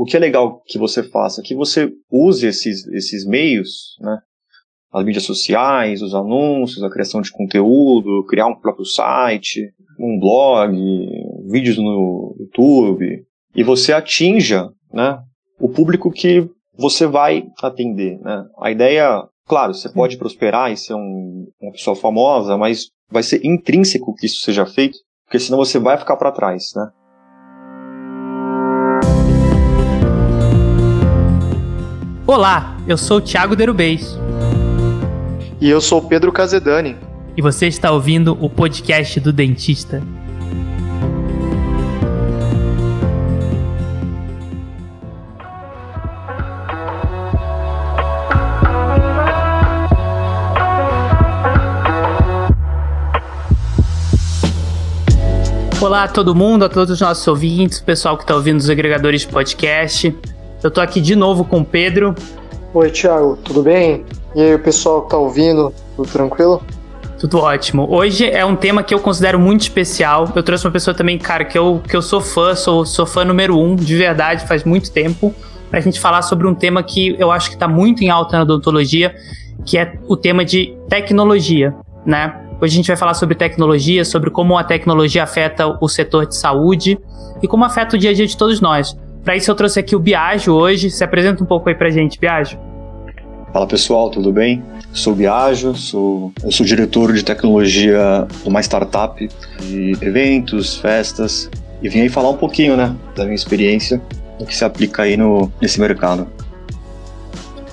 o que é legal que você faça? Que você use esses, esses meios, né? As mídias sociais, os anúncios, a criação de conteúdo, criar um próprio site, um blog, vídeos no YouTube, e você atinja, né? O público que você vai atender, né? A ideia, claro, você pode prosperar e ser um, uma pessoa famosa, mas vai ser intrínseco que isso seja feito, porque senão você vai ficar para trás, né? Olá, eu sou o Thiago Derubês. E eu sou o Pedro Casedani. E você está ouvindo o podcast do Dentista. Olá a todo mundo, a todos os nossos ouvintes, pessoal que está ouvindo os agregadores de podcast. Eu tô aqui de novo com o Pedro. Oi, Thiago, tudo bem? E aí, o pessoal que tá ouvindo, tudo tranquilo? Tudo ótimo. Hoje é um tema que eu considero muito especial. Eu trouxe uma pessoa também, cara, que eu, que eu sou fã, sou, sou fã número um, de verdade, faz muito tempo, pra gente falar sobre um tema que eu acho que tá muito em alta na odontologia, que é o tema de tecnologia, né? Hoje a gente vai falar sobre tecnologia, sobre como a tecnologia afeta o setor de saúde e como afeta o dia a dia de todos nós. Para isso eu trouxe aqui o Biagio hoje. Se apresenta um pouco aí pra gente, Biagio. Fala pessoal, tudo bem? Sou Biagio, sou, eu sou diretor de tecnologia de uma startup de eventos, festas e vim aí falar um pouquinho, né, da minha experiência, do que se aplica aí no, nesse mercado.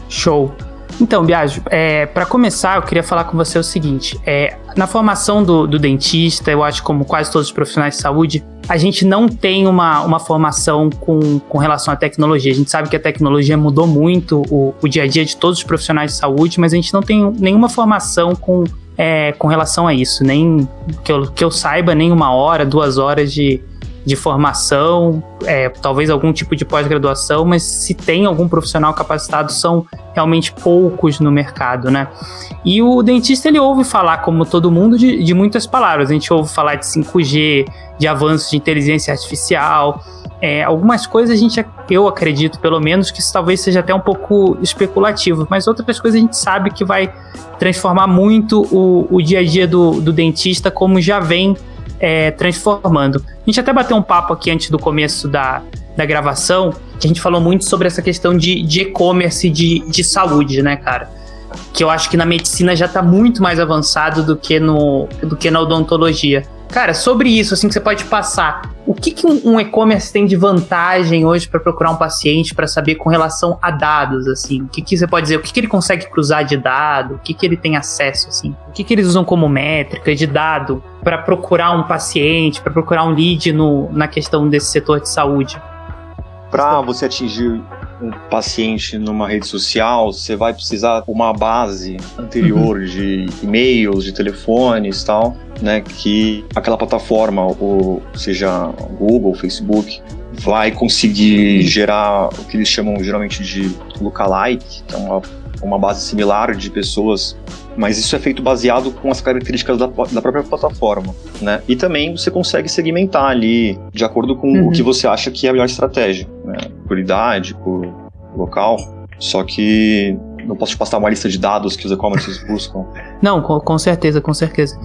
Show. Então, Biagio, é, para começar, eu queria falar com você o seguinte: é, na formação do, do, dentista, eu acho como quase todos os profissionais de saúde, a gente não tem uma, uma formação com, com relação à tecnologia. A gente sabe que a tecnologia mudou muito o, o dia a dia de todos os profissionais de saúde, mas a gente não tem nenhuma formação com, é, com relação a isso, nem que eu, que eu saiba, nem uma hora, duas horas de, de formação, é, talvez algum tipo de pós-graduação, mas se tem algum profissional capacitado, são realmente poucos no mercado, né? E o dentista, ele ouve falar, como todo mundo, de, de muitas palavras. A gente ouve falar de 5G, de avanços de inteligência artificial, é, algumas coisas a gente, eu acredito pelo menos, que isso talvez seja até um pouco especulativo, mas outras coisas a gente sabe que vai transformar muito o, o dia a dia do, do dentista, como já vem é, transformando. A gente até bateu um papo aqui antes do começo da, da gravação, que a gente falou muito sobre essa questão de, de e-commerce de, de saúde, né, cara? Que eu acho que na medicina já está muito mais avançado do que, no, do que na odontologia. Cara, sobre isso, assim, que você pode passar, o que, que um e-commerce tem de vantagem hoje para procurar um paciente para saber com relação a dados, assim? O que, que você pode dizer? O que, que ele consegue cruzar de dado? O que, que ele tem acesso, assim? O que, que eles usam como métrica de dado para procurar um paciente, para procurar um lead no, na questão desse setor de saúde? Para você atingir um paciente numa rede social, você vai precisar uma base anterior uhum. de e-mails, de telefones tal, né? Que aquela plataforma, ou seja Google, Facebook, vai conseguir gerar o que eles chamam geralmente de lookalike, é uma, uma base similar de pessoas mas isso é feito baseado com as características da, da própria plataforma, né? E também você consegue segmentar ali de acordo com uhum. o que você acha que é a melhor estratégia, né? Por idade, por local. Só que não posso te passar uma lista de dados que os e-commerces buscam. Não, com, com certeza, com certeza.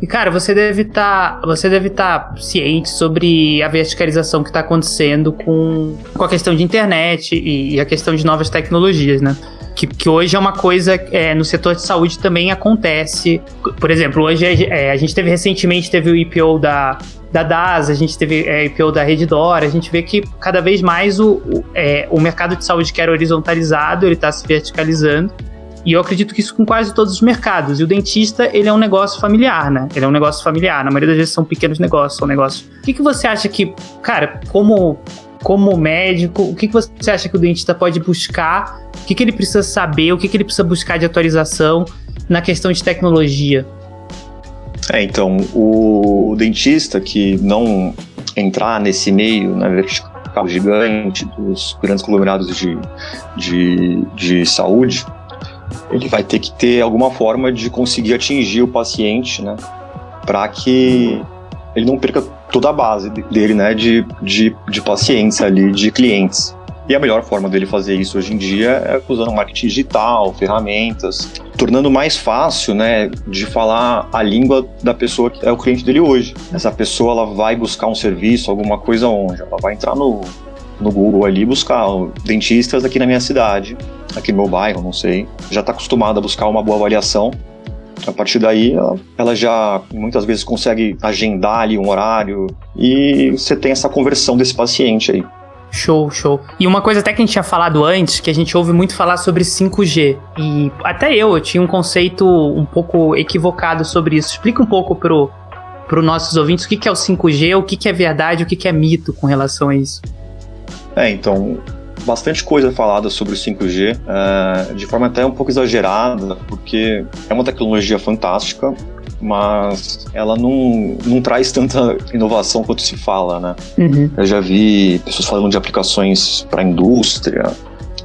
E cara, você deve estar, tá, você deve estar tá ciente sobre a verticalização que está acontecendo com, com a questão de internet e, e, a questão de novas tecnologias, né? Que, que hoje é uma coisa é, no setor de saúde também acontece. Por exemplo, hoje é, a gente teve recentemente teve o IPO da da DAS, a gente teve é, IPO da Reddor, a gente vê que cada vez mais o, o, é, o mercado de saúde que era horizontalizado, ele está se verticalizando. E eu acredito que isso com quase todos os mercados. E o dentista, ele é um negócio familiar, né? Ele é um negócio familiar. Na maioria das vezes são pequenos negócios, são negócios. O que, que você acha que, cara, como, como médico, o que, que você acha que o dentista pode buscar? O que, que ele precisa saber? O que, que ele precisa buscar de atualização na questão de tecnologia? É, então, o, o dentista que não entrar nesse meio, na vertical gigante dos grandes conglomerados de, de, de saúde, ele vai ter que ter alguma forma de conseguir atingir o paciente, né? Para que ele não perca toda a base dele, né? De, de, de pacientes ali, de clientes. E a melhor forma dele fazer isso hoje em dia é usando marketing digital, ferramentas, tornando mais fácil, né, de falar a língua da pessoa que é o cliente dele hoje. Essa pessoa ela vai buscar um serviço, alguma coisa onde? Ela vai entrar no, no Google ali buscar dentistas aqui na minha cidade, aqui no meu bairro, não sei. Já está acostumada a buscar uma boa avaliação. A partir daí, ela, já muitas vezes consegue agendar ali um horário e você tem essa conversão desse paciente aí. Show, show. E uma coisa até que a gente tinha falado antes, que a gente ouve muito falar sobre 5G. E até eu, eu tinha um conceito um pouco equivocado sobre isso. Explica um pouco pro, pro nossos ouvintes o que, que é o 5G, o que, que é verdade, o que, que é mito com relação a isso. É, então, bastante coisa falada sobre o 5G, é, de forma até um pouco exagerada, porque é uma tecnologia fantástica, mas ela não, não traz tanta inovação quanto se fala, né? Uhum. Eu já vi pessoas falando de aplicações para a indústria.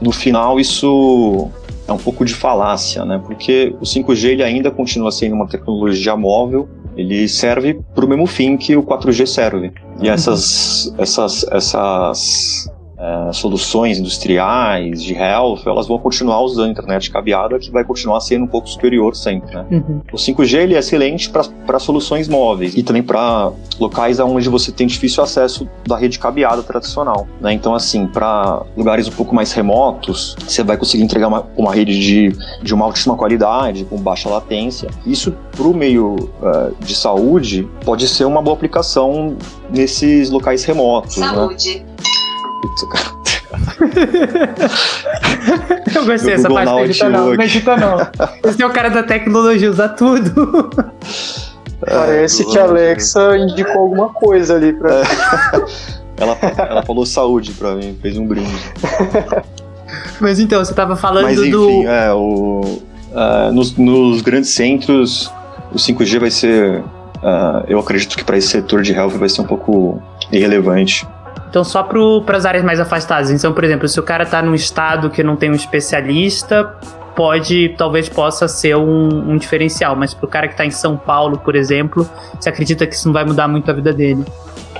No final, isso é um pouco de falácia, né? Porque o 5G ele ainda continua sendo uma tecnologia móvel, ele serve para o mesmo fim que o 4G serve. E uhum. essas, essas, essas é, soluções industriais de health, elas vão continuar usando a internet cabeada, que vai continuar sendo um pouco superior sempre. Né? Uhum. O 5G ele é excelente para soluções móveis e também para locais onde você tem difícil acesso da rede cabeada tradicional. Né? Então, assim, para lugares um pouco mais remotos, você vai conseguir entregar uma, uma rede de, de uma altíssima qualidade, com baixa latência. Isso, para o meio uh, de saúde, pode ser uma boa aplicação nesses locais remotos. Né? Saúde. Né? Putz, cara. Eu gostei dessa parte, não edita não, não edita não. Esse é o cara da tecnologia, usa tudo. É, Parece que a Alexa indicou alguma coisa ali pra é. ela, ela falou saúde pra mim, fez um brinde. Mas então, você tava falando Mas, enfim, do. É, o, uh, nos, nos, grandes centros, o 5G vai ser. Uh, eu acredito que para esse setor de health vai ser um pouco irrelevante. Então, só para as áreas mais afastadas. Então, por exemplo, se o cara está num estado que não tem um especialista, pode, talvez possa ser um, um diferencial. Mas para o cara que está em São Paulo, por exemplo, você acredita que isso não vai mudar muito a vida dele?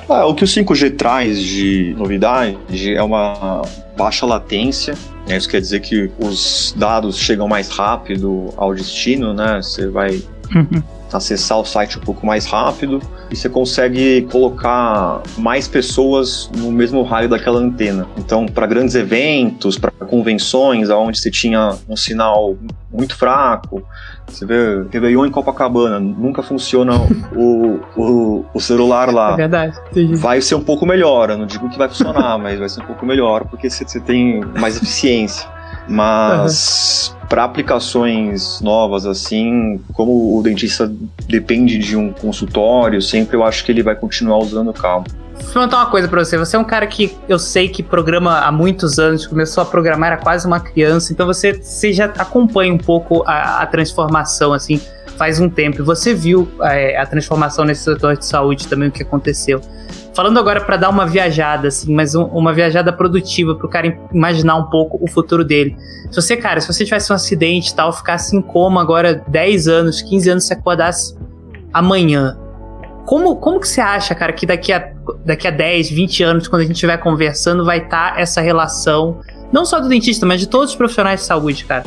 Ah, o que o 5G traz de novidade é uma baixa latência. Né? Isso quer dizer que os dados chegam mais rápido ao destino, né? Você vai. acessar o site um pouco mais rápido e você consegue colocar mais pessoas no mesmo raio daquela antena. Então, para grandes eventos, para convenções, onde você tinha um sinal muito fraco, você vê Réveillon em Copacabana, nunca funciona o, o, o, celular lá. É verdade. Vai ser um pouco melhor, eu não digo que vai funcionar, mas vai ser um pouco melhor, porque você, você tem mais eficiência. Mas uhum. para aplicações novas assim, como o dentista depende de um consultório, sempre eu acho que ele vai continuar usando o cabo. Vou perguntar uma coisa pra você. Você é um cara que eu sei que programa há muitos anos, começou a programar, era quase uma criança, então você, você já acompanha um pouco a, a transformação, assim, faz um tempo. E você viu é, a transformação nesse setor de saúde também, o que aconteceu. Falando agora para dar uma viajada, assim, mas um, uma viajada produtiva pro cara imaginar um pouco o futuro dele. Se você, cara, se você tivesse um acidente e tal, ficasse em coma agora 10 anos, 15 anos, se acordasse amanhã, como, como que você acha, cara, que daqui a, daqui a 10, 20 anos, quando a gente estiver conversando, vai estar tá essa relação, não só do dentista, mas de todos os profissionais de saúde, cara,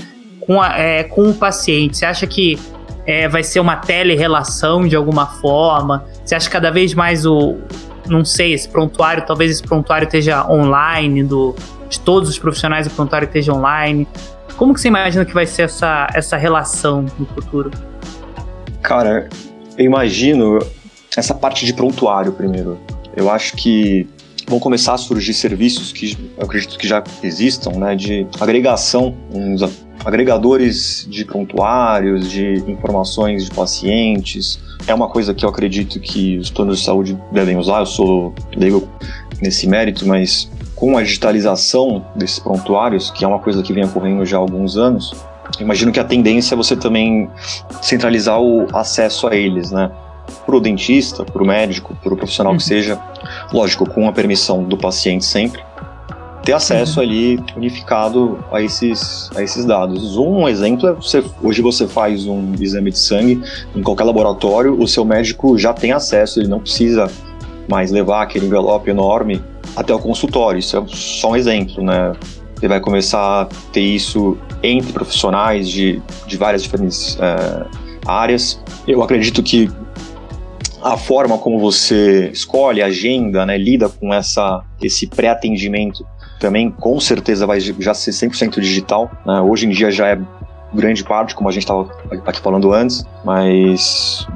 com, a, é, com o paciente? Você acha que é, vai ser uma tele-relação de alguma forma? Você acha que cada vez mais o, não sei, esse prontuário, talvez esse prontuário esteja online, do, de todos os profissionais do prontuário esteja online. Como que você imagina que vai ser essa, essa relação no futuro? Cara, eu imagino essa parte de prontuário primeiro. Eu acho que vão começar a surgir serviços que eu acredito que já existam, né, de agregação, uns agregadores de prontuários, de informações de pacientes, é uma coisa que eu acredito que os planos de saúde devem usar. Eu sou leigo nesse mérito, mas com a digitalização desses prontuários, que é uma coisa que vem ocorrendo já há alguns anos, imagino que a tendência é você também centralizar o acesso a eles, né? Para o dentista, para o médico, para o profissional uhum. que seja, lógico, com a permissão do paciente sempre, ter acesso uhum. ali unificado a esses, a esses dados. Um exemplo é você, hoje você faz um exame de sangue em qualquer laboratório, o seu médico já tem acesso, ele não precisa mais levar aquele envelope enorme até o consultório. Isso é só um exemplo, né? Você vai começar a ter isso entre profissionais de, de várias diferentes é, áreas. Eu acredito que a forma como você escolhe agenda, né, lida com essa, esse pré-atendimento também com certeza vai já ser 100% digital. Né? Hoje em dia já é grande parte, como a gente estava aqui falando antes, mas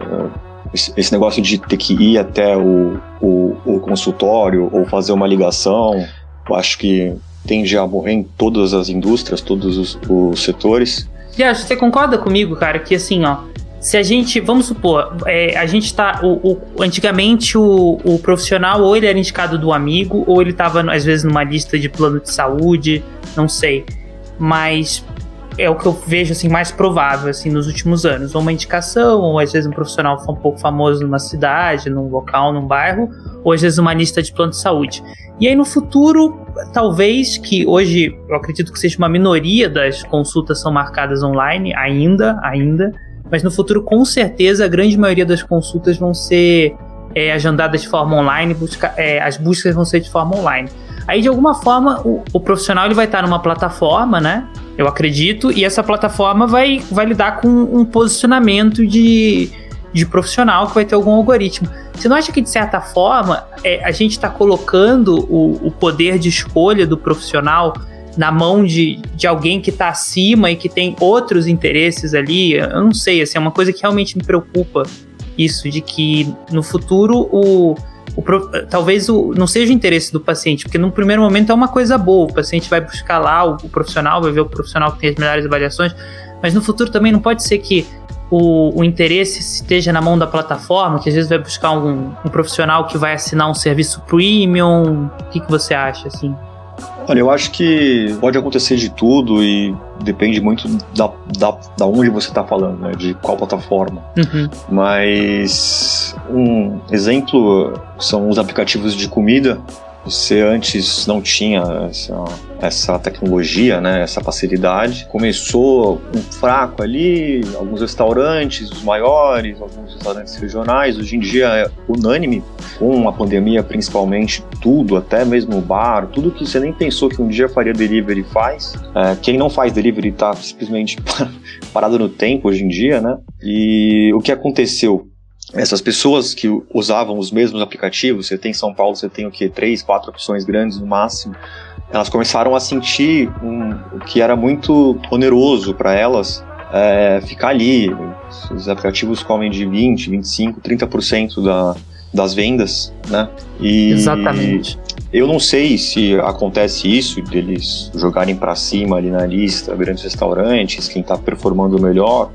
uh, esse negócio de ter que ir até o, o, o, consultório ou fazer uma ligação, eu acho que tende a morrer em todas as indústrias, todos os, os setores. Acho, você concorda comigo, cara, que assim, ó, se a gente, vamos supor, é, a gente tá. O, o, antigamente o, o profissional ou ele era indicado do amigo, ou ele estava às vezes numa lista de plano de saúde, não sei. Mas é o que eu vejo assim mais provável assim nos últimos anos, ou uma indicação, ou às vezes um profissional um pouco famoso numa cidade, num local, num bairro, ou às vezes uma lista de plano de saúde. E aí no futuro, talvez que hoje eu acredito que seja uma minoria das consultas são marcadas online ainda, ainda, mas no futuro, com certeza, a grande maioria das consultas vão ser é, agendadas de forma online, busca, é, as buscas vão ser de forma online. Aí, de alguma forma, o, o, profissional ele vai estar numa plataforma, né? Eu acredito, e essa plataforma vai, vai lidar com um posicionamento de, de profissional que vai ter algum algoritmo. Você não acha que, de certa forma, é, a gente está colocando o, o poder de escolha do profissional na mão de, de alguém que está acima e que tem outros interesses ali, eu não sei, assim, é uma coisa que realmente me preocupa isso, de que no futuro o, o talvez o, não seja o interesse do paciente, porque no primeiro momento é uma coisa boa, o paciente vai buscar lá o, o profissional, vai ver o profissional que tem as melhores avaliações, mas no futuro também não pode ser que o, o, interesse esteja na mão da plataforma, que às vezes vai buscar um, um profissional que vai assinar um serviço premium. O que, que você acha, assim? Olha, eu acho que pode acontecer de tudo e depende muito da, da, da onde você está falando, né? De qual plataforma. Uhum. Mas um exemplo são os aplicativos de comida você antes não tinha essa, essa tecnologia, né, essa facilidade. Começou um fraco ali, alguns restaurantes, os maiores, alguns restaurantes regionais. Hoje em dia é unânime, com a pandemia principalmente, tudo, até mesmo o bar, tudo que você nem pensou que um dia faria delivery faz. É, quem não faz delivery está simplesmente parado no tempo hoje em dia, né? E o que aconteceu? Essas pessoas que usavam os mesmos aplicativos, você tem em São Paulo, você tem o que? Três, quatro opções grandes no máximo. Elas começaram a sentir um, que era muito oneroso para elas é, ficar ali. Os aplicativos comem de 20, 25, 30% da, das vendas, né? E Exatamente. Eu não sei se acontece isso, deles jogarem para cima ali na lista grandes restaurantes, quem está performando melhor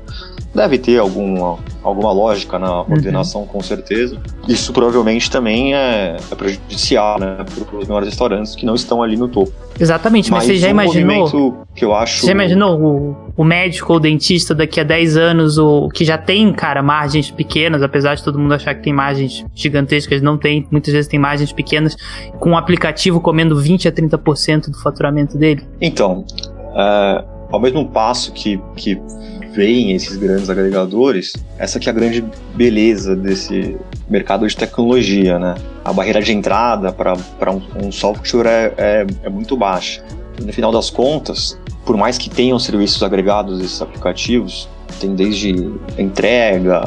Deve ter alguma, alguma lógica na uhum. ordenação, uhum. com certeza. Isso provavelmente também é, é prejudicial né, para os menores restaurantes que não estão ali no topo. Exatamente, mas, mas você já um imaginou. Que eu acho... Você imaginou o, o médico ou dentista daqui a 10 anos, o, que já tem, cara, margens pequenas, apesar de todo mundo achar que tem margens gigantescas, não tem, muitas vezes tem margens pequenas, com um aplicativo comendo 20 a 30% do faturamento dele? Então, é, ao mesmo passo que, que veem esses grandes agregadores, essa que é a grande beleza desse mercado de tecnologia, né? A barreira de entrada para um, um software é, é, é muito baixa. No final das contas, por mais que tenham serviços agregados desses aplicativos, tem desde entrega,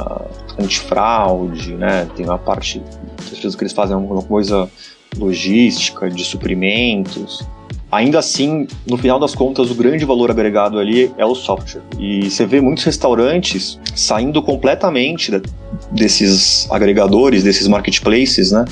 antifraude, né? Tem a parte, às vezes que eles fazem alguma coisa logística, de suprimentos, ainda assim, no final das contas, o grande valor agregado ali é o software. E você vê muitos restaurantes saindo completamente desses agregadores, desses marketplaces, né?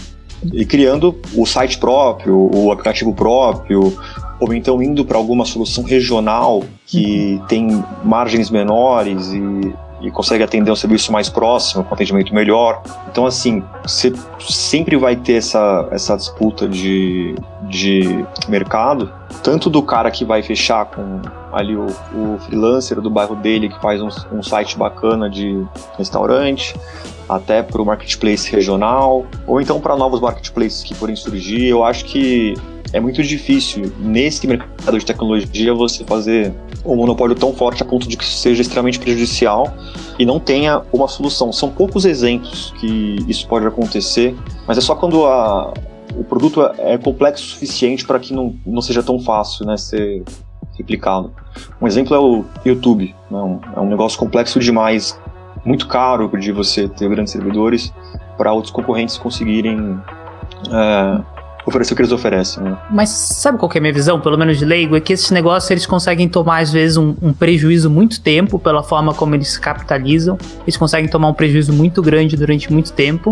E criando o site próprio, o aplicativo próprio, ou então indo para alguma solução regional que uhum. tem margens menores e e consegue atender um serviço mais próximo, com atendimento melhor. Então, assim, você sempre vai ter essa, essa disputa de, de mercado, tanto do cara que vai fechar com ali o, o freelancer do bairro dele que faz um, um site bacana de restaurante, até para o marketplace regional, ou então para novos marketplaces que forem surgir. Eu acho que é muito difícil nesse mercado de tecnologia você fazer um monopólio tão forte a ponto de que seja extremamente prejudicial e não tenha uma solução. São poucos exemplos que isso pode acontecer, mas é só quando a, o produto é, é complexo o suficiente para que não, não seja tão fácil né, ser replicado. Um exemplo é o YouTube. Né, é um negócio complexo demais, muito caro de você ter grandes servidores para outros concorrentes conseguirem é, oferecer o que eles oferecem. Né? Mas sabe qual é a minha visão, pelo menos de leigo? É que esses negócios eles conseguem tomar, às vezes, um, um, prejuízo muito tempo pela forma como eles capitalizam. Eles conseguem tomar um prejuízo muito grande durante muito tempo.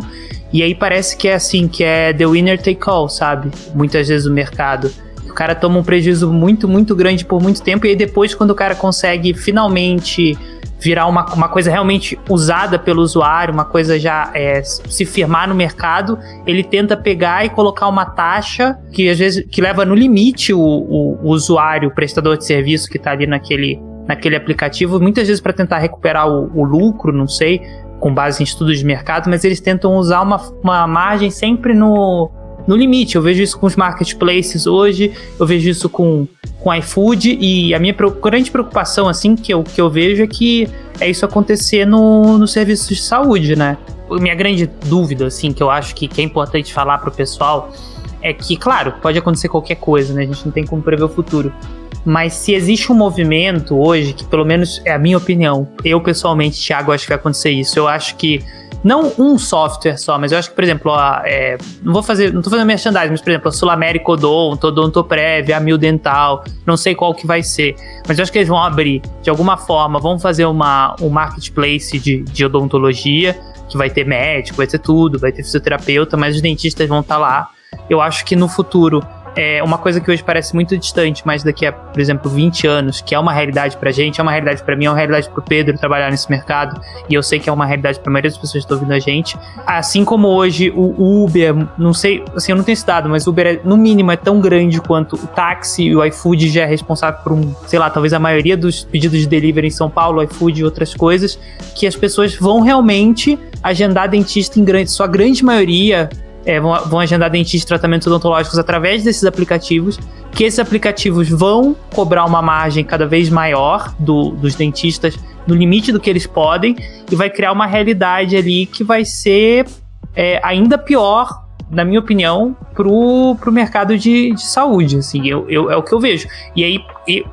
E aí parece que é assim, que é the winner take all, sabe? Muitas vezes o mercado. O cara toma um prejuízo muito, muito grande por muito tempo. E aí depois, quando o cara consegue finalmente virar uma, uma coisa realmente usada pelo usuário, uma coisa já é, se firmar no mercado, ele tenta pegar e colocar uma taxa que às vezes que leva no limite o, o, o usuário, o prestador de serviço que está ali naquele, naquele aplicativo, muitas vezes para tentar recuperar o, o lucro, não sei, com base em estudos de mercado, mas eles tentam usar uma, uma margem sempre no, no limite. Eu vejo isso com os marketplaces hoje, eu vejo isso com, com iFood e a minha grande preocupação, assim, que eu, que eu vejo é que é isso acontecer no, no serviço de saúde, né? Minha grande dúvida, assim, que eu acho que, que é importante falar para o pessoal é que, claro, pode acontecer qualquer coisa, né? A gente não tem como prever o futuro. Mas se existe um movimento hoje, que pelo menos é a minha opinião, eu pessoalmente, Thiago, acho que vai acontecer isso. Eu acho que não um software só, mas eu acho que, por exemplo, a, é, não vou fazer, não tô fazendo merchandising, mas, por exemplo, a Sul América Odonto, Odontoprev, a Mil Dental, não sei qual que vai ser, mas eu acho que eles vão abrir, de alguma forma, vão fazer uma, um marketplace de, de odontologia, que vai ter médico, vai ter tudo, vai ter fisioterapeuta, mas os dentistas vão estar tá lá. Eu acho que no futuro é uma coisa que hoje parece muito distante, mas daqui a, por exemplo, 20 anos, que é uma realidade pra gente, é uma realidade para mim, é uma realidade pro Pedro trabalhar nesse mercado, e eu sei que é uma realidade pra maioria das pessoas que estão ouvindo a gente. Assim como hoje o Uber, não sei, assim, eu não tenho esse dado, mas o Uber, é, no mínimo, é tão grande quanto o táxi e o iFood já é responsável por um, sei lá, talvez a maioria dos pedidos de delivery em São Paulo, iFood e outras coisas, que as pessoas vão realmente agendar dentista em grande, sua grande maioria é, vão, vão agendar dentistas e tratamentos odontológicos através desses aplicativos, que esses aplicativos vão cobrar uma margem cada vez maior do, dos dentistas no limite do que eles podem e vai criar uma realidade ali que vai ser é, ainda pior na minha opinião, pro, pro mercado de, de saúde, assim, eu, eu, é o que eu vejo. E aí,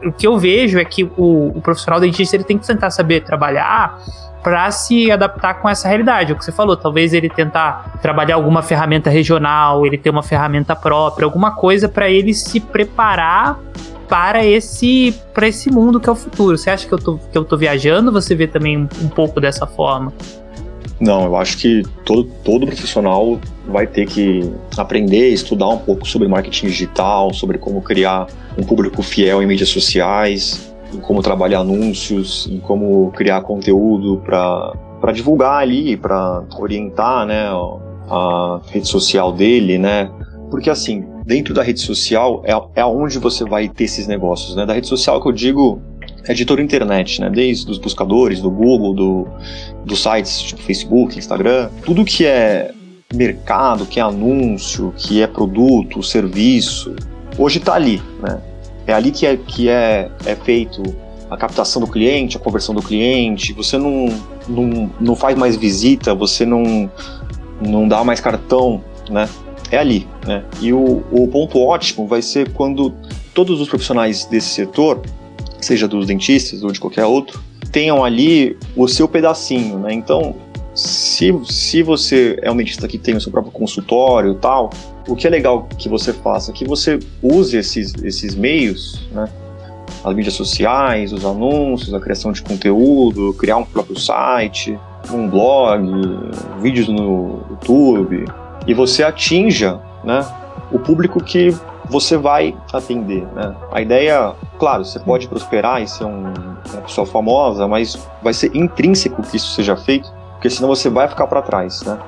o que eu vejo é que o, o profissional dentista ele tem que tentar saber trabalhar para se adaptar com essa realidade. É o que você falou, talvez ele tentar trabalhar alguma ferramenta regional, ele ter uma ferramenta própria, alguma coisa para ele se preparar para esse para esse mundo que é o futuro. Você acha que eu tô, que eu tô viajando? Você vê também um, pouco dessa forma? Não, eu acho que todo, todo profissional vai ter que aprender, estudar um pouco sobre marketing digital, sobre como criar um público fiel em mídias sociais, em como trabalhar anúncios, em como criar conteúdo para divulgar ali, para orientar né, a rede social dele, né? Porque assim, dentro da rede social é, é onde você vai ter esses negócios, né? Da rede social que eu digo é de toda a internet, né? Desde os buscadores, do Google, do, dos sites tipo Facebook, Instagram, tudo que é mercado, que é anúncio, que é produto, serviço, hoje está ali, né? É ali que é, que é, é feito a captação do cliente, a conversão do cliente. Você não, não, não faz mais visita, você não, não dá mais cartão, né? É ali, né? E o, o ponto ótimo vai ser quando todos os profissionais desse setor, seja dos dentistas ou de qualquer outro, tenham ali o seu pedacinho, né? Então, se, se você é um dentista que tem o seu próprio consultório e tal, o que é legal que você faça é que você use esses, esses meios, né? As mídias sociais, os anúncios, a criação de conteúdo, criar um próprio site, um blog, vídeos no YouTube, e você atinja né, o público que você vai atender. Né? A ideia, claro, você pode prosperar e ser um, uma pessoa famosa, mas vai ser intrínseco que isso seja feito porque senão você vai ficar para trás, né?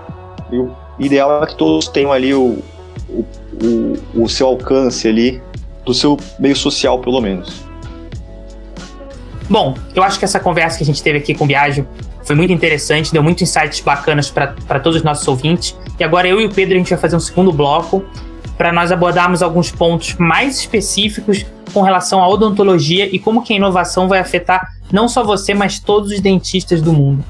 E o ideal é que todos tenham ali o, o, o, o seu alcance ali, do seu meio social, pelo menos. Bom, eu acho que essa conversa que a gente teve aqui com o Biagio foi muito interessante, deu muitos insights bacanas para todos os nossos ouvintes. E agora eu e o Pedro a gente vai fazer um segundo bloco para nós abordarmos alguns pontos mais específicos com relação à odontologia e como que a inovação vai afetar não só você, mas todos os dentistas do mundo.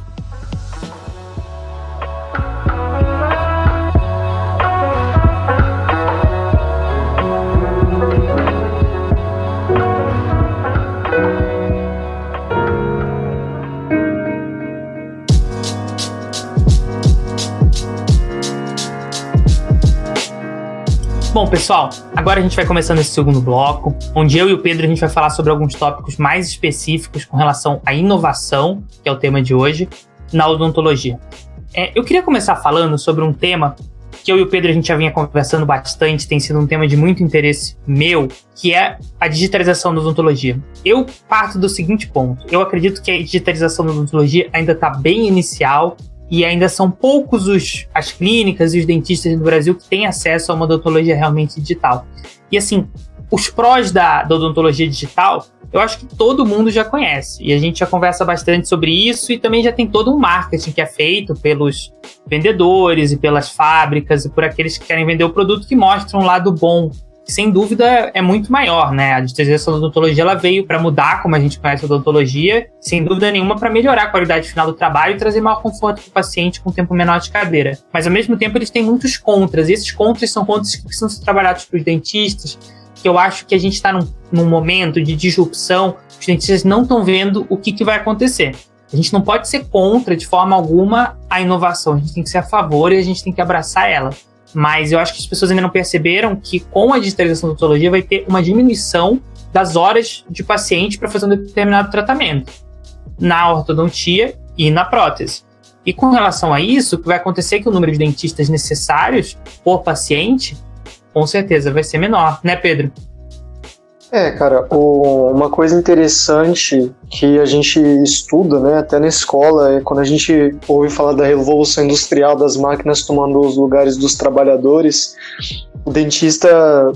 Bom, pessoal, agora a gente vai começando esse segundo bloco, onde eu e o Pedro a gente vai falar sobre alguns tópicos mais específicos com relação à inovação, que é o tema de hoje, na odontologia. É, eu queria começar falando sobre um tema que eu e o Pedro a gente já vinha conversando bastante, tem sido um tema de muito interesse meu, que é a digitalização da odontologia. Eu parto do seguinte ponto: eu acredito que a digitalização da odontologia ainda está bem inicial e ainda são poucos os, as clínicas e os dentistas no Brasil que têm acesso a uma odontologia realmente digital. E assim, os prós da, da, odontologia digital, eu acho que todo mundo já conhece. E a gente já conversa bastante sobre isso e também já tem todo um marketing que é feito pelos vendedores e pelas fábricas e por aqueles que querem vender o produto que mostram um lado bom sem dúvida é muito maior, né? A digitalização da odontologia ela veio para mudar como a gente conhece a odontologia, sem dúvida nenhuma para melhorar a qualidade final do trabalho e trazer maior conforto para o paciente com tempo menor de cadeira. Mas ao mesmo tempo eles têm muitos contras, e esses contras são contras que precisam ser trabalhados para os dentistas, que eu acho que a gente está num, num, momento de disrupção, os dentistas não estão vendo o que, que vai acontecer. A gente não pode ser contra, de forma alguma, a inovação. A gente tem que ser a favor e a gente tem que abraçar ela. Mas eu acho que as pessoas ainda não perceberam que com a digitalização da odontologia vai ter uma diminuição das horas de paciente para fazer um determinado tratamento na ortodontia e na prótese. E com relação a isso, o que vai acontecer é que o número de dentistas necessários por paciente, com certeza, vai ser menor, né, Pedro? É, cara, o, uma coisa interessante que a gente estuda, né, até na escola, é quando a gente ouve falar da revolução industrial das máquinas tomando os lugares dos trabalhadores, o dentista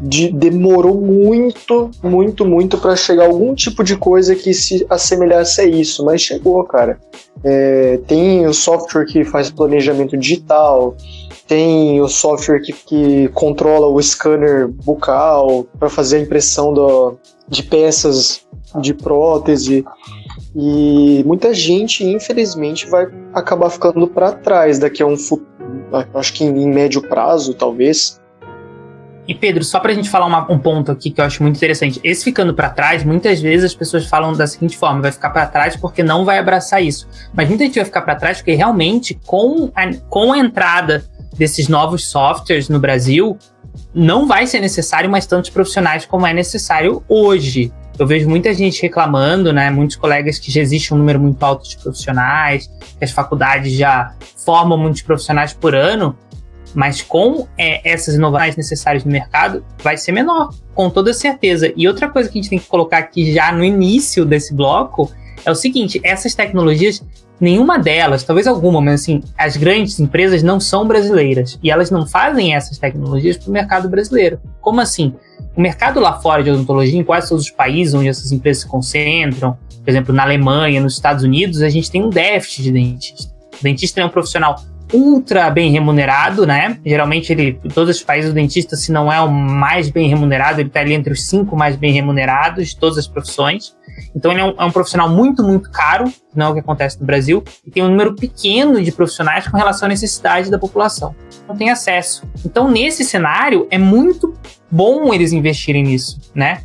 de, demorou muito, muito, muito para chegar algum tipo de coisa que se assemelhasse a isso, mas chegou, cara. É, tem o software que faz planejamento digital, tem o software que, que controla o scanner bucal para fazer a impressão do, de peças de prótese. E muita gente, infelizmente, vai acabar ficando para trás daqui a um futuro, acho que em médio prazo, talvez. E Pedro, só para a gente falar uma, um ponto aqui que eu acho muito interessante. Esse ficando para trás, muitas vezes as pessoas falam da seguinte forma: vai ficar para trás porque não vai abraçar isso. Mas muita gente vai ficar para trás porque realmente, com a, com a entrada desses novos softwares no Brasil, não vai ser necessário mais tantos profissionais como é necessário hoje. Eu vejo muita gente reclamando, né? Muitos colegas que já existe um número muito alto de profissionais, que as faculdades já formam muitos profissionais por ano, mas com é, essas inovações necessárias no mercado, vai ser menor, com toda certeza. E outra coisa que a gente tem que colocar aqui já no início desse bloco é o seguinte: essas tecnologias nenhuma delas, talvez alguma, mas assim, as grandes empresas não são brasileiras e elas não fazem essas tecnologias para o mercado brasileiro. Como assim? O mercado lá fora de odontologia, em quase todos os países onde essas empresas se concentram, por exemplo, na Alemanha, nos Estados Unidos, a gente tem um déficit de dentista. O dentista é um profissional ultra bem remunerado, né? Geralmente ele, em todos os países, o dentista, se não é o mais bem remunerado, ele está ali entre os cinco mais bem remunerados de todas as profissões. Então ele é um, é um, profissional muito, muito caro, não é o que acontece no Brasil, e tem um número pequeno de profissionais com relação à necessidade da população. Não tem acesso. Então, nesse cenário, é muito bom eles investirem nisso, né?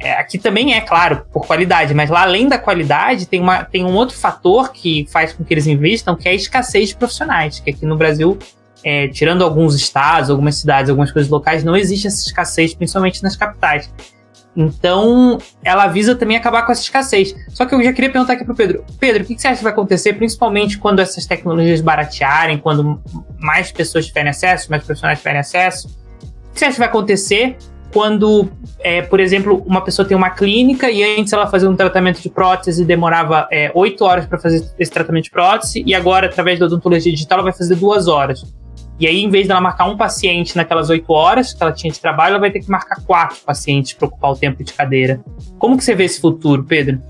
É, aqui também é, claro, por qualidade, mas lá além da qualidade, tem, uma, tem um outro fator que faz com que eles investam, que é a escassez de profissionais, que aqui no Brasil, é, tirando alguns estados, algumas cidades, algumas coisas locais, não existe essa escassez, principalmente nas capitais. Então, ela visa também acabar com essa escassez. Só que eu já queria perguntar aqui pro Pedro. Pedro, o que você acha que vai acontecer, principalmente quando essas tecnologias baratearem, quando mais pessoas tiverem acesso, mais profissionais tiverem acesso? O que você acha que vai acontecer quando, é, por exemplo, uma pessoa tem uma clínica e antes ela fazia um tratamento de prótese demorava é, 8 horas para fazer esse tratamento de prótese e agora, através da odontologia digital, ela vai fazer duas horas. E aí, em vez dela marcar um paciente naquelas oito horas que ela tinha de trabalho, ela vai ter que marcar quatro pacientes para ocupar o tempo de cadeira. Como que você vê esse futuro, Pedro?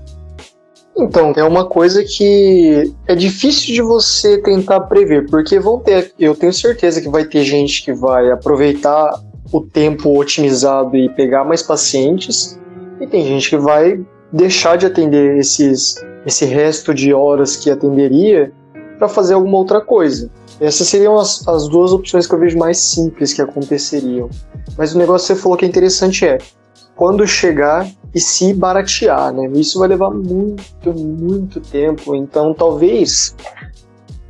Então, é uma coisa que é difícil de você tentar prever, porque vão ter, eu tenho certeza que vai ter gente que vai aproveitar o tempo otimizado e pegar mais pacientes, e tem gente que vai deixar de atender esses, esse resto de horas que atenderia para fazer alguma outra coisa. Essas seriam as, as duas opções que eu vejo mais simples que aconteceriam. Mas o negócio que você falou que é interessante é quando chegar e se baratear, né? Isso vai levar muito, muito tempo. Então, talvez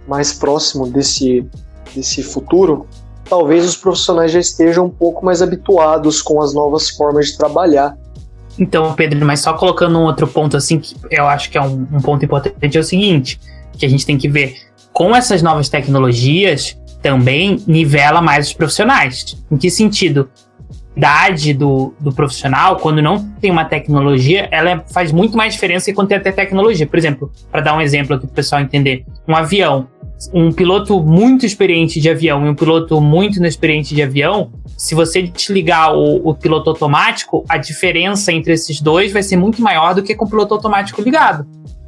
mais próximo desse, desse futuro, talvez os profissionais já estejam um pouco mais habituados com as novas formas de trabalhar. Então, Pedro, mas só colocando um outro ponto assim, que eu acho que é um, um ponto importante, é o seguinte, que a gente tem que ver, com essas novas tecnologias, também nivela mais os profissionais. Em que sentido? Idade do, do profissional, quando não tem uma tecnologia, ela faz muito mais diferença quando tem até tecnologia. Por exemplo, para dar um exemplo aqui para o pessoal entender, um avião um piloto muito experiente de avião e um piloto muito inexperiente de avião, se você desligar o, o, piloto automático, a diferença entre esses dois vai ser muito maior do que com o piloto automático ligado.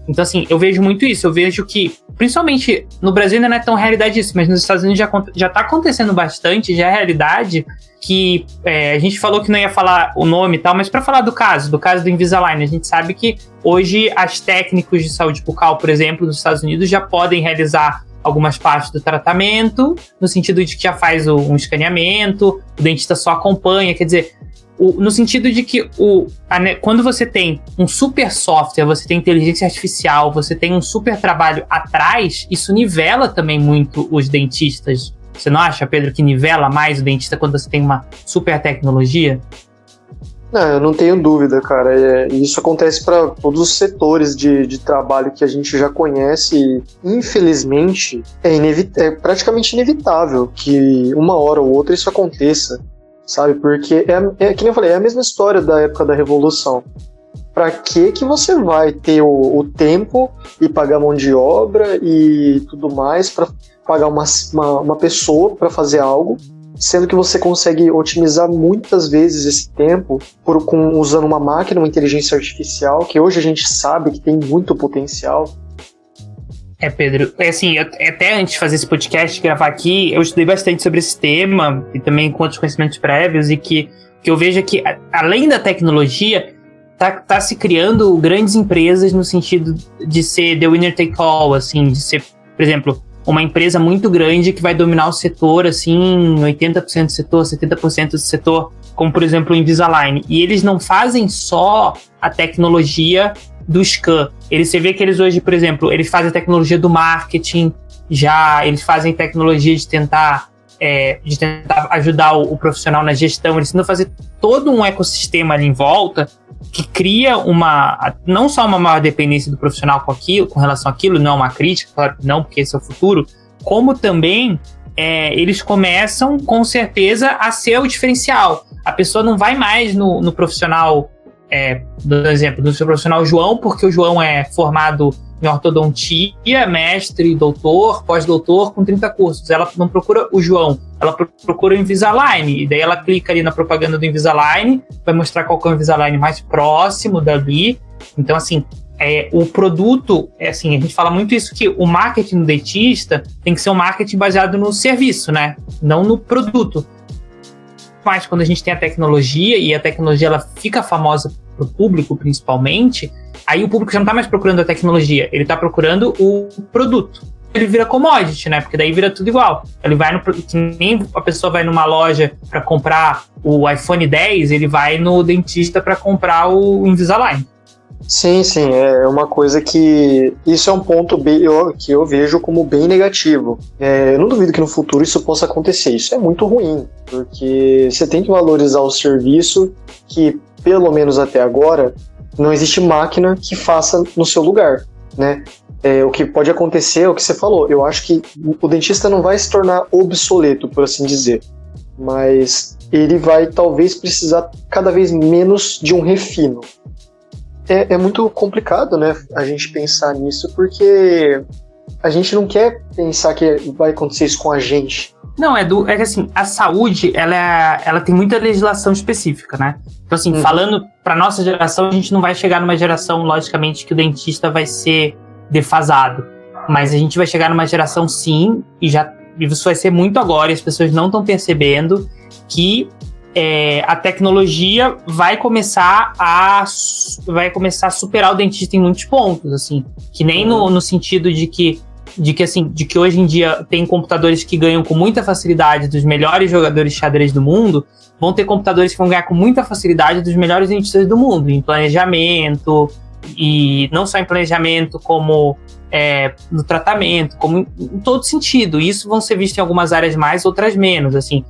Então, assim, eu vejo muito isso. Eu vejo que, principalmente no Brasil ainda não é tão realidade isso, mas nos Estados Unidos já, já tá acontecendo bastante, já é realidade que é, a gente falou que não ia falar o nome e tal, mas para falar do caso, do caso do Invisalign, a gente sabe que hoje as técnicos de saúde bucal, por exemplo, nos Estados Unidos já podem realizar algumas partes do tratamento, no sentido de que já faz o, um escaneamento, o dentista só acompanha, quer dizer, o, no sentido de que o, a, quando você tem um super software, você tem inteligência artificial, você tem um super trabalho atrás, isso nivela também muito os dentistas. Você não acha, Pedro, que nivela mais o dentista quando você tem uma super tecnologia? Não, eu não tenho dúvida, cara. É, isso acontece para todos os setores de, de trabalho que a gente já conhece. E, infelizmente, é, é praticamente inevitável que uma hora ou outra isso aconteça, sabe? Porque é, é que nem eu falei, é a mesma história da época da Revolução. Para que que você vai ter o, o, tempo e pagar mão de obra e tudo mais para pagar uma, uma, uma pessoa para fazer algo sendo que você consegue otimizar muitas vezes esse tempo por, com, usando uma máquina, uma inteligência artificial, que hoje a gente sabe que tem muito potencial. É, Pedro, é assim, eu, até antes de fazer esse podcast, gravar aqui, eu estudei bastante sobre esse tema e também com outros conhecimentos prévios e que, que eu vejo que, além da tecnologia, tá, tá se criando grandes empresas no sentido de ser the winner take all, assim, de ser, por exemplo, uma empresa muito grande que vai dominar o setor, assim, 80% do setor, 70% do setor, como por exemplo o Invisalign. E eles não fazem só a tecnologia do scan. Eles, você vê que eles hoje, por exemplo, eles fazem a tecnologia do marketing, já eles fazem tecnologia de tentar, é, de tentar ajudar o, o, profissional na gestão, eles tentam fazer todo um ecossistema ali em volta que cria uma não só uma maior dependência do profissional com aquilo, com relação àquilo, não é uma crítica, claro que não, porque esse é o futuro, como também é, eles começam com certeza a ser o diferencial. A pessoa não vai mais no, no profissional, é, do exemplo, do seu profissional João, porque o João é formado em ortodontia, mestre, doutor, pós-doutor com 30 cursos. Ela não procura o João, ela procura o Invisalign. E daí ela clica ali na propaganda do Invisalign, vai mostrar qual é o Invisalign mais próximo dali. Então, assim, é, o produto, é assim, a gente fala muito isso que o marketing do dentista tem que ser um marketing baseado no serviço, né? Não no produto. Mas quando a gente tem a tecnologia e a tecnologia ela fica famosa para o público, principalmente, aí o público já não está mais procurando a tecnologia, ele está procurando o produto. Ele vira commodity, né? Porque daí vira tudo igual. Ele vai no. Nem a pessoa vai numa loja para comprar o iPhone 10, ele vai no dentista para comprar o Invisalign. Sim, sim, é uma coisa que. Isso é um ponto bem, eu, que eu vejo como bem negativo. É, eu não duvido que no futuro isso possa acontecer. Isso é muito ruim, porque você tem que valorizar o serviço que, pelo menos até agora, não existe máquina que faça no seu lugar, né? É, o que pode acontecer é o que você falou. Eu acho que o dentista não vai se tornar obsoleto, por assim dizer, mas ele vai talvez precisar cada vez menos de um refino. É, é muito complicado, né, a gente pensar nisso, porque a gente não quer pensar que vai acontecer isso com a gente. Não, é do. É que assim, a saúde, ela, é, ela tem muita legislação específica, né? Então, assim, hum. falando pra nossa geração, a gente não vai chegar numa geração, logicamente, que o dentista vai ser defasado. Mas a gente vai chegar numa geração, sim, e já. Isso vai ser muito agora, e as pessoas não estão percebendo que é, a tecnologia vai começar a vai começar a superar o dentista em muitos pontos, assim, que nem no, no sentido de que de que assim, de que hoje em dia tem computadores que ganham com muita facilidade dos melhores jogadores de xadrez do mundo, vão ter computadores que vão ganhar com muita facilidade dos melhores dentistas do mundo, em planejamento, e não só em planejamento, como é, no tratamento, como em, em todo sentido. Isso vão ser vistos em algumas áreas mais, outras menos. Assim,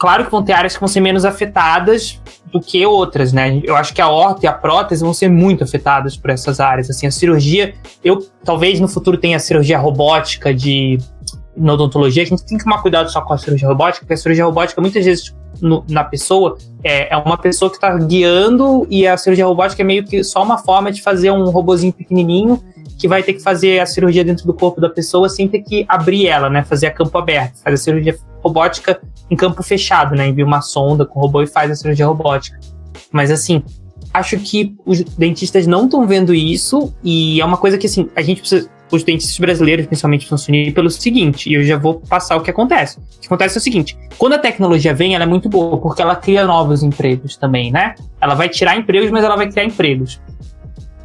claro que vão ter áreas que vão ser menos afetadas do que outras, né? Eu acho que a horta e a prótese vão ser muito afetadas por essas áreas. Assim, a cirurgia, eu talvez no futuro tenha cirurgia robótica de na odontologia, a gente tem que tomar cuidado só com a cirurgia robótica, porque a cirurgia robótica muitas vezes no, na pessoa é, é, uma pessoa que está guiando e a cirurgia robótica é meio que só uma forma de fazer um robozinho pequenininho que vai ter que fazer a cirurgia dentro do corpo da pessoa sem ter que abrir ela, né? Fazer a campo aberto, fazer a cirurgia robótica em campo fechado, né? Envia uma sonda com o robô e faz a cirurgia robótica. Mas assim, acho que os dentistas não estão vendo isso e é uma coisa que assim, a gente precisa os dentistas brasileiros, principalmente, unir pelo seguinte, e eu já vou passar o que acontece. O que acontece é o seguinte: quando a tecnologia vem, ela é muito boa, porque ela cria novos empregos também, né? Ela vai tirar empregos, mas ela vai criar empregos.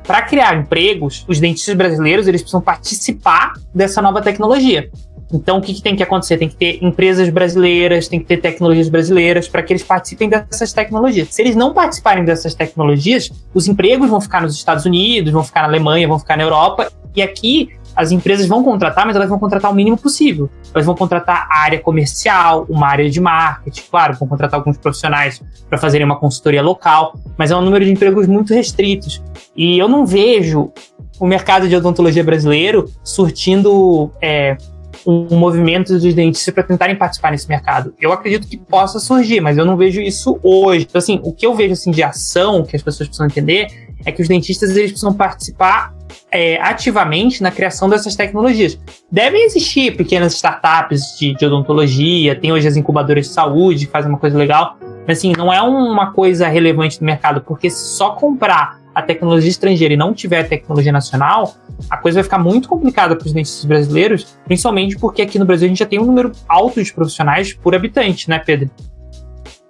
Para criar empregos, os dentistas brasileiros eles precisam participar dessa nova tecnologia. Então, o que, que, tem que acontecer? Tem que ter empresas brasileiras, tem que ter tecnologias brasileiras para que eles participem dessas tecnologias. Se eles não participarem dessas tecnologias, os empregos vão ficar nos Estados Unidos, vão ficar na Alemanha, vão ficar na Europa. E aqui as empresas vão contratar, mas elas vão contratar o mínimo possível. Elas vão contratar a área comercial, uma área de marketing, claro, vão contratar alguns profissionais para fazerem uma consultoria local, mas é um número de empregos muito restritos. E eu não vejo o mercado de odontologia brasileiro surtindo é, um movimento dos dentistas para tentarem participar nesse mercado. Eu acredito que possa surgir, mas eu não vejo isso hoje. Então, assim, o que eu vejo assim, de ação que as pessoas precisam entender é que os dentistas eles precisam participar é, ativamente na criação dessas tecnologias. Devem existir pequenas startups de, de, odontologia, tem hoje as incubadoras de saúde que fazem uma coisa legal, mas assim, não é uma coisa relevante no mercado, porque se só comprar a tecnologia estrangeira e não tiver a tecnologia nacional, a coisa vai ficar muito complicada para os dentistas brasileiros, principalmente porque aqui no Brasil a gente já tem um número alto de profissionais por habitante, né, Pedro?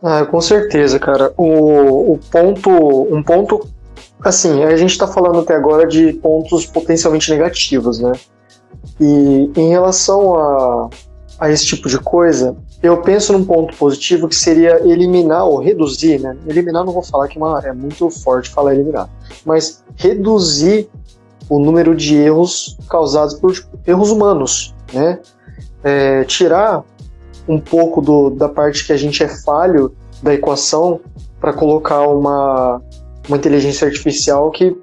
Ah, com certeza, cara. O, o ponto, um ponto, assim, a gente está falando até agora de pontos potencialmente negativos, né? E em relação a, a esse tipo de coisa, eu penso num ponto positivo que seria eliminar ou reduzir, né? Eliminar não vou falar que é, uma, é muito forte falar eliminar, mas reduzir o número de erros causados por tipo, erros humanos, né? É, tirar um pouco do, da parte que a gente é falho da equação para colocar uma, uma inteligência artificial que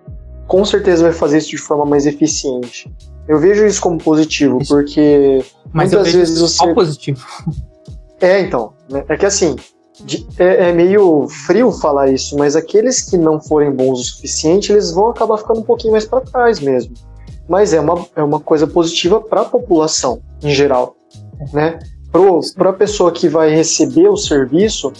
com certeza vai fazer isso de forma mais eficiente. Eu vejo isso como positivo, isso. porque Mas muitas vezes você. positivo. É, então. Né? É que assim, é, é, meio frio falar isso, mas aqueles que não forem bons o suficiente, eles vão acabar ficando um pouquinho mais para trás mesmo. Mas é uma, é uma coisa positiva para a população em geral, né? Para a pessoa que vai receber o serviço,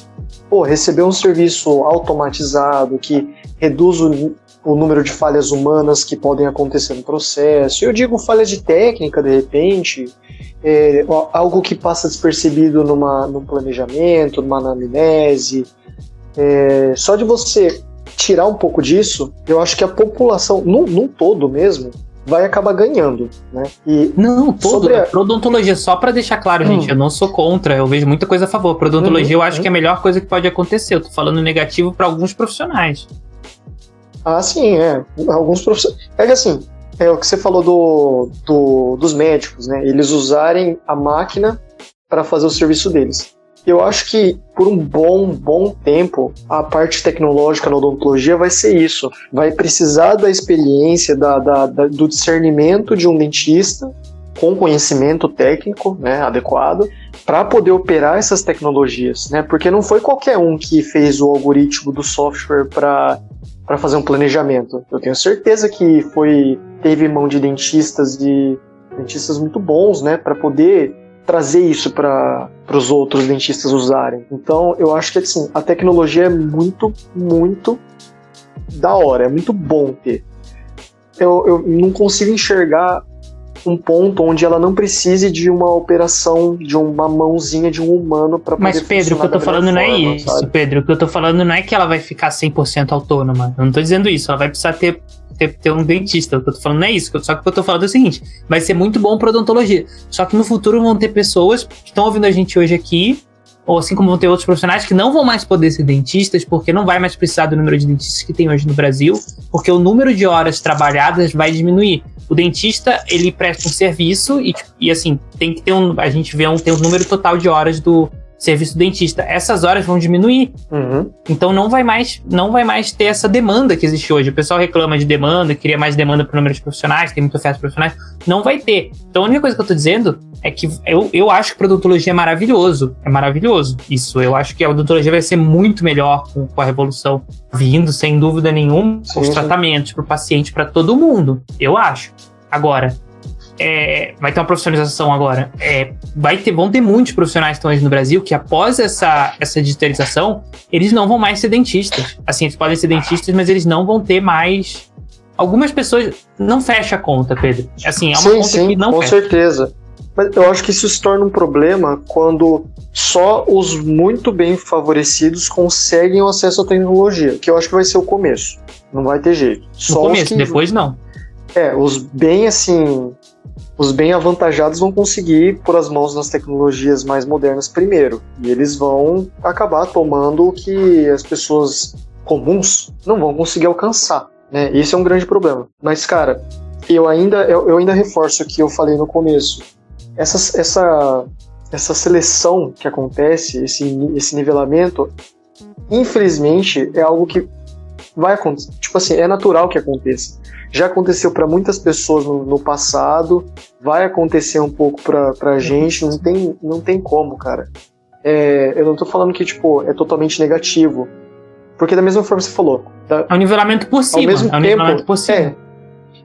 pô, receber um serviço automatizado que reduz o, o número de falhas humanas que podem acontecer no processo. Eu digo falhas de técnica, de repente, é, algo que passa despercebido numa, num planejamento, numa anamnese. É, só de você tirar um pouco disso, eu acho que a população, num, num todo mesmo, vai acabar ganhando, né? E não, todo. A... Odontologia, só para deixar claro, hum. gente, eu não sou contra, eu vejo muita coisa a favor. Para odontologia, uhum, eu acho uhum. que é a melhor coisa que pode acontecer. Eu tô falando negativo para alguns profissionais. Ah, sim, é. Alguns profissionais. É que assim, é o que você falou do, do, dos médicos, né? Eles usarem a máquina para fazer o serviço deles. Eu acho que por um bom, bom tempo, a parte tecnológica na odontologia vai ser isso. Vai precisar da experiência, da, da, da do discernimento de um dentista com conhecimento técnico né, adequado para poder operar essas tecnologias, né? Porque não foi qualquer um que fez o algoritmo do software para para fazer um planejamento. Eu tenho certeza que foi teve mão de dentistas e dentistas muito bons, né, para poder trazer isso para os outros dentistas usarem. Então, eu acho que assim, a tecnologia é muito, muito da hora, é muito bom ter. Eu, eu não consigo enxergar um ponto onde ela não precise de uma operação, de uma mãozinha de um humano para poder Mas Pedro, o que eu tô falando não é isso, sabe? Pedro. O que eu tô falando não é que ela vai ficar 100% autônoma. Eu não tô dizendo isso. Ela vai precisar ter ter, ter, um dentista. Eu tô falando não é isso. Só que eu tô falando é o seguinte: vai ser muito bom para odontologia. Só que no futuro vão ter pessoas que estão ouvindo a gente hoje aqui, ou assim como vão ter outros profissionais que não vão mais poder ser dentistas, porque não vai mais precisar do número de dentistas que tem hoje no Brasil, porque o número de horas trabalhadas vai diminuir O dentista, ele presta um serviço e, e assim, tem que ter um. A gente vê um, tem um número total de horas do, serviço dentista, essas horas vão diminuir. Uhum. Então não vai mais não vai mais ter essa demanda que existe hoje. O pessoal reclama de demanda, queria mais demanda para o número de profissionais, tem muita oferta de profissionais. Não vai ter. Então a única coisa que eu estou dizendo é que eu, eu acho que a odontologia é maravilhoso. É maravilhoso. Isso. Eu acho que a odontologia vai ser muito melhor com, com a revolução vindo, sem dúvida nenhuma, sim, os tratamentos para o paciente, para todo mundo. Eu acho. Agora, é, vai ter uma profissionalização agora. É, vai ter, vão ter muitos profissionais que estão hoje no Brasil que após essa, essa digitalização, eles não vão mais ser dentistas. Assim, eles podem ser dentistas, mas eles não vão ter mais. Algumas pessoas não fecha a conta, Pedro. Assim, é uma sim, conta sim, que não com fecha. certeza. Mas eu acho que isso se torna um problema quando só os muito bem favorecidos conseguem o acesso à tecnologia, que eu acho que vai ser o começo. Não vai ter jeito. No começo, que... depois não. É, os bem assim os bem avantajados vão conseguir pôr as mãos nas tecnologias mais modernas primeiro. E eles vão acabar tomando o que as pessoas comuns não vão conseguir alcançar. Né? Esse é um grande problema. Mas, cara, eu ainda, eu, eu ainda reforço o que eu falei no começo. Essa, essa, essa seleção que acontece, esse, esse nivelamento, infelizmente, é algo que vai acontecer. Tipo assim, é natural que aconteça já aconteceu para muitas pessoas no, no, passado, vai acontecer um pouco pra, pra gente, não tem, não tem como, cara. É, eu não tô falando que, tipo, é totalmente negativo. Porque da mesma forma que você falou. Da, é um nivelamento por cima. Ao mesmo é um tempo, nivelamento por cima. É,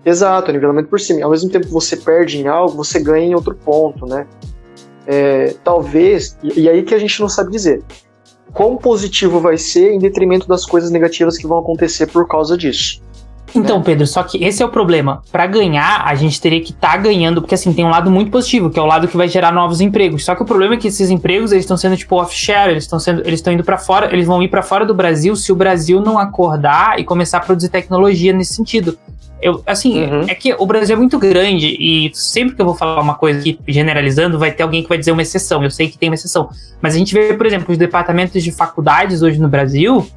exato, é um nivelamento por cima. Ao mesmo tempo que você perde em algo, você ganha em outro ponto, né? É, talvez, e, e aí que a gente não sabe dizer quão positivo vai ser em detrimento das coisas negativas que vão acontecer por causa disso. Então, Pedro, só que esse é o problema. Para ganhar, a gente teria que estar tá ganhando, porque assim, tem um lado muito positivo, que é o lado que vai gerar novos empregos. Só que o problema é que esses empregos, eles estão sendo tipo offshore, eles estão sendo, eles estão indo para fora, eles vão ir para fora do Brasil se o Brasil não acordar e começar a produzir tecnologia nesse sentido. Eu, assim, uhum. é que o Brasil é muito grande e sempre que eu vou falar uma coisa aqui, generalizando, vai ter alguém que vai dizer uma exceção. Eu sei que tem uma exceção. Mas a gente vê, por exemplo, os departamentos de faculdades hoje no Brasil,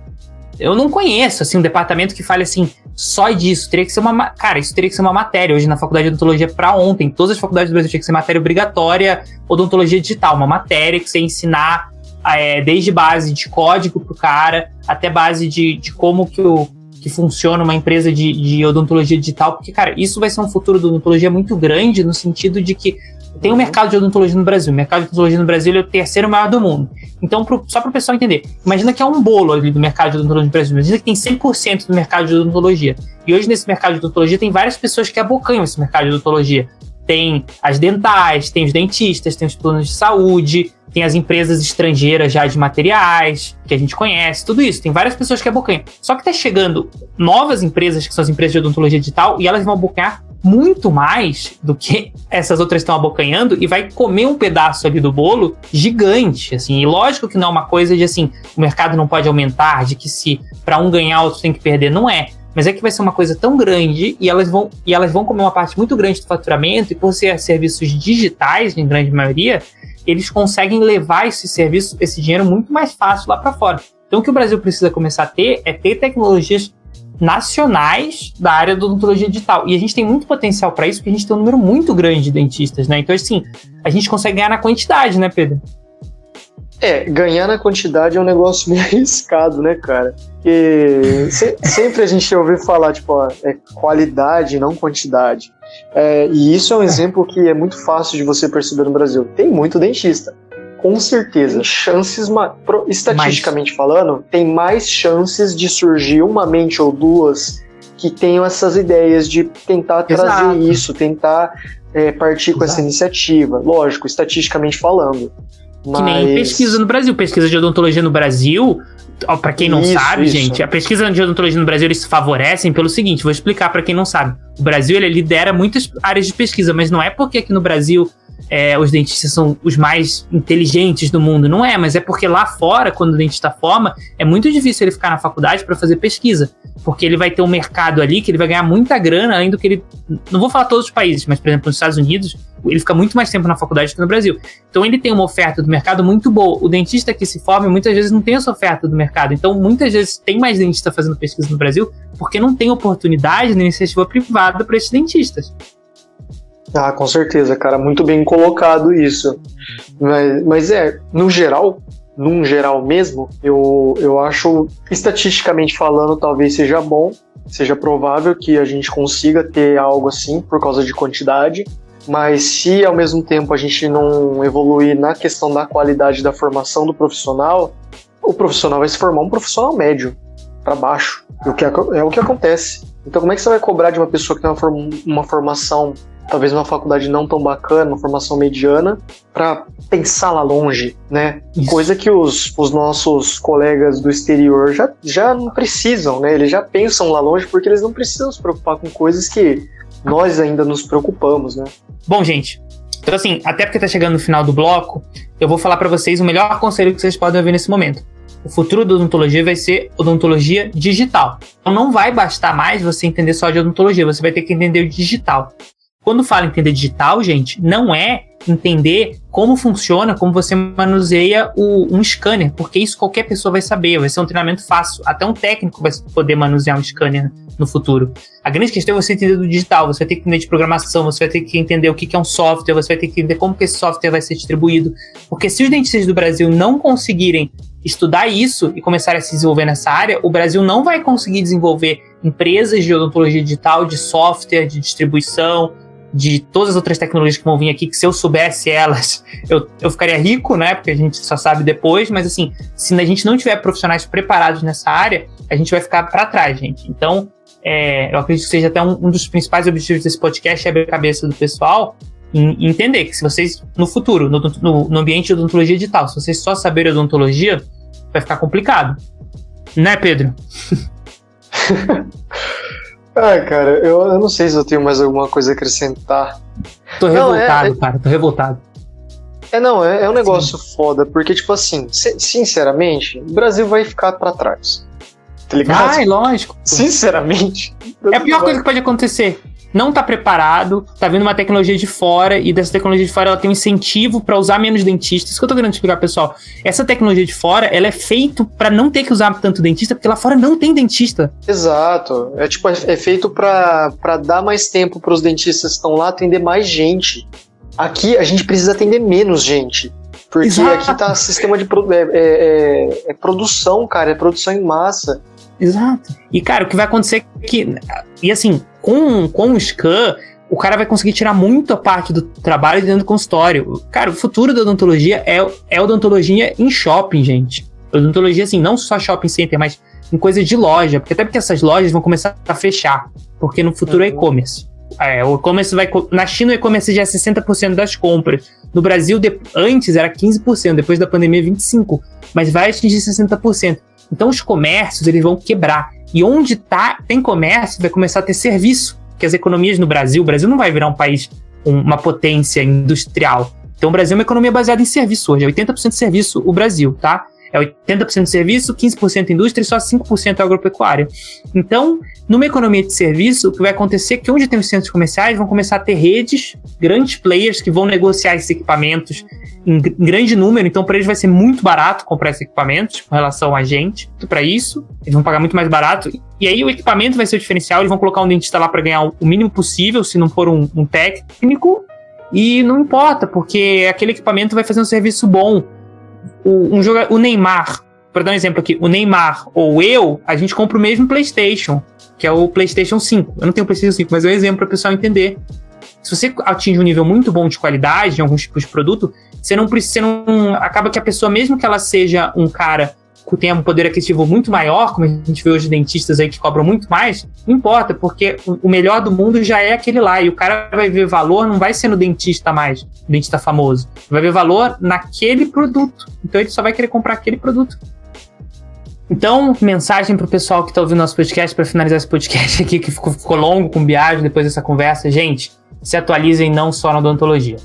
eu não conheço, assim, um departamento que fale assim, só disso. Teria que ser uma. Cara, isso teria que ser uma matéria. Hoje na faculdade de odontologia para ontem, todas as faculdades do Brasil tinha que ser matéria obrigatória, odontologia digital, uma matéria que você ensinar é, desde base de código pro cara, até base de, de como que o que funciona uma empresa de, de odontologia digital, porque, cara, isso vai ser um futuro da odontologia muito grande, no sentido de que tem um mercado de odontologia no Brasil. O mercado de odontologia no Brasil é o terceiro maior do mundo. Então, pro, só para o pessoal entender, imagina que é um bolo ali do mercado de odontologia no Brasil. Imagina que tem 100% do mercado de odontologia. E hoje, nesse mercado de odontologia, tem várias pessoas que abocanham esse mercado de odontologia. Tem as dentais, tem os dentistas, tem os planos de saúde, tem as empresas estrangeiras já de materiais, que a gente conhece, tudo isso. Tem várias pessoas que abocanham. Só que está chegando novas empresas, que são as empresas de odontologia digital, e elas vão abocanhar muito mais do que essas outras estão abocanhando e vai comer um pedaço ali do bolo gigante, assim. E lógico que não é uma coisa de assim, o mercado não pode aumentar, de que se para um ganhar outro tem que perder, não é. Mas é que vai ser uma coisa tão grande e elas vão e elas vão comer uma parte muito grande do faturamento e por ser serviços digitais em grande maioria, eles conseguem levar esse serviço, esse dinheiro muito mais fácil lá para fora. Então o que o Brasil precisa começar a ter é ter tecnologias nacionais da área da odontologia digital. E a gente tem muito potencial para isso, porque a gente tem um número muito grande de dentistas, né? Então, assim, a gente consegue ganhar na quantidade, né, Pedro? É, ganhar na quantidade é um negócio meio arriscado, né, cara? Porque se, sempre a gente ouve falar, tipo, ó, é qualidade, não quantidade. É, e isso é um exemplo que é muito fácil de você perceber no Brasil. Tem muito dentista com certeza, chances, estatisticamente falando, tem mais chances de surgir uma mente ou duas que tenham essas ideias de tentar Exato. trazer isso, tentar é, partir com Exato. essa iniciativa. Lógico, estatisticamente falando. Mas... Que nem pesquisa no Brasil. Pesquisa de odontologia no Brasil, para quem não isso, sabe, isso. gente, a pesquisa de odontologia no Brasil eles se favorecem pelo seguinte, vou explicar para quem não sabe. O Brasil ele lidera muitas áreas de pesquisa, mas não é porque aqui no Brasil é, os dentistas são os mais inteligentes do mundo. Não é, mas é porque lá fora, quando o dentista forma, é muito difícil ele ficar na faculdade para fazer pesquisa. Porque ele vai ter um mercado ali que ele vai ganhar muita grana, além do que ele. Não vou falar todos os países, mas, por exemplo, nos Estados Unidos, ele fica muito mais tempo na faculdade que no Brasil. Então ele tem uma oferta do mercado muito boa. O dentista que se forma muitas vezes não tem essa oferta do mercado. Então, muitas vezes tem mais dentista fazendo pesquisa no Brasil porque não tem oportunidade na iniciativa privada para esses dentistas. Ah, com certeza, cara, muito bem colocado isso. Mas, mas é, no geral, num geral mesmo, eu, eu acho, estatisticamente falando, talvez seja bom, seja provável que a gente consiga ter algo assim por causa de quantidade, mas se ao mesmo tempo a gente não evoluir na questão da qualidade da formação do profissional, o profissional vai se formar um profissional médio para baixo. O que é, é, o que acontece. Então, como é que você vai cobrar de uma pessoa que tem uma, uma formação, talvez uma faculdade não tão bacana, uma formação mediana, para pensar lá longe, né? Isso. Coisa que os, os nossos colegas do exterior já, já não precisam, né? Eles já pensam lá longe porque eles não precisam se preocupar com coisas que nós ainda nos preocupamos, né? Bom, gente, então assim, até porque tá chegando no final do bloco, eu vou falar para vocês o melhor conselho que vocês podem ouvir nesse momento. O futuro da odontologia vai ser odontologia digital. Então não vai bastar mais você entender só de odontologia, você vai ter que entender o digital. Quando fala entender digital, gente, não é entender como funciona, como você manuseia o, um scanner, porque isso qualquer pessoa vai saber, vai ser um treinamento fácil. Até um técnico vai poder manusear um scanner no futuro. A grande questão é você entender do digital, você vai ter que entender de programação, você vai ter que entender o que é um software, você vai ter que entender como que esse software vai ser distribuído. Porque se os dentistas do Brasil não conseguirem estudar isso e começar a se desenvolver nessa área, o Brasil não vai conseguir desenvolver empresas de odontologia digital, de software, de distribuição, de todas as outras tecnologias que vão vir aqui, que se eu soubesse elas, eu, eu ficaria rico, né? Porque a gente só sabe depois, mas assim, se a gente não tiver profissionais preparados nessa área, a gente vai ficar para trás, gente. Então, é, eu acredito que seja até um, um, dos principais objetivos desse podcast é abrir a cabeça do pessoal e entender que se vocês, no futuro, no, no, no ambiente de odontologia digital, se vocês só saberem odontologia, vai ficar complicado. Né, Pedro? Ah, cara, eu, eu, não sei se eu tenho mais alguma coisa a acrescentar. Tô revoltado, não, é, cara, tô revoltado. É, não, é, é um negócio Sim. foda, porque, tipo assim, sinceramente, o Brasil vai ficar para trás. Tá ligado? Vai, lógico. Sinceramente. É a pior coisa que pode acontecer não está preparado, tá vindo uma tecnologia de fora e dessa tecnologia de fora ela tem um incentivo para usar menos dentistas. Isso que eu tô querendo explicar, pessoal. Essa tecnologia de fora, ela é feito para não ter que usar tanto dentista, porque lá fora não tem dentista. Exato. É tipo é, é feito para dar mais tempo para os dentistas que estão lá atender mais gente. Aqui a gente precisa atender menos gente. Porque Exato. aqui tá sistema de é, é, é, é produção, cara, é produção em massa. Exato. E, cara, o que vai acontecer é que. E assim, com, com o scan, o cara vai conseguir tirar muita parte do trabalho dentro do consultório. Cara, o futuro da odontologia é, é odontologia em shopping, gente. Odontologia, assim, não só shopping center, mas em coisa de loja. Porque até porque essas lojas vão começar a fechar. Porque no futuro é uhum. é e-commerce. É, o e-commerce vai. Na China, o e-commerce já é 60% das compras. No Brasil, de, antes era 15%, depois da pandemia, 25%. Mas vai atingir 60%. Então os comércios eles vão quebrar. E onde tá, tem comércio, vai começar a ter serviço. Que as economias no Brasil, o Brasil não vai virar um país, uma potência industrial. Então o Brasil é uma economia baseada em serviço hoje, é 80% de serviço o Brasil, tá? É 80% de serviço, 15% indústria e só 5% agropecuária. Então, numa economia de serviço, o que vai acontecer é que onde tem os centros comerciais vão começar a ter redes, grandes players que vão negociar esses equipamentos em grande número, então para eles vai ser muito barato comprar esses equipamentos com relação a gente. Para isso, eles vão pagar muito mais barato. E aí o equipamento vai ser o diferencial, eles vão colocar um dentista lá para ganhar o mínimo possível, se não for um, um técnico, e não importa, porque aquele equipamento vai fazer um serviço bom o, um jogador, o Neymar, para dar um exemplo aqui, o Neymar ou eu, a gente compra o mesmo PlayStation, que é o PlayStation 5. Eu não tenho o PlayStation 5, mas é um exemplo para o pessoal entender. Se você atinge um nível muito bom de qualidade em alguns tipos de produto, você não precisa, não acaba que a pessoa mesmo que ela seja um cara que tem um poder aquisitivo muito maior, como a gente vê hoje dentistas aí que cobram muito mais, não importa, porque o melhor do mundo já é aquele lá. E o cara vai ver valor, não vai ser no dentista mais, dentista famoso. Vai ver valor naquele produto. Então ele só vai querer comprar aquele produto. Então, mensagem pro pessoal que tá ouvindo nosso podcast, para finalizar esse podcast aqui, que ficou, ficou longo com viagem depois dessa conversa. Gente, se atualizem não só na odontologia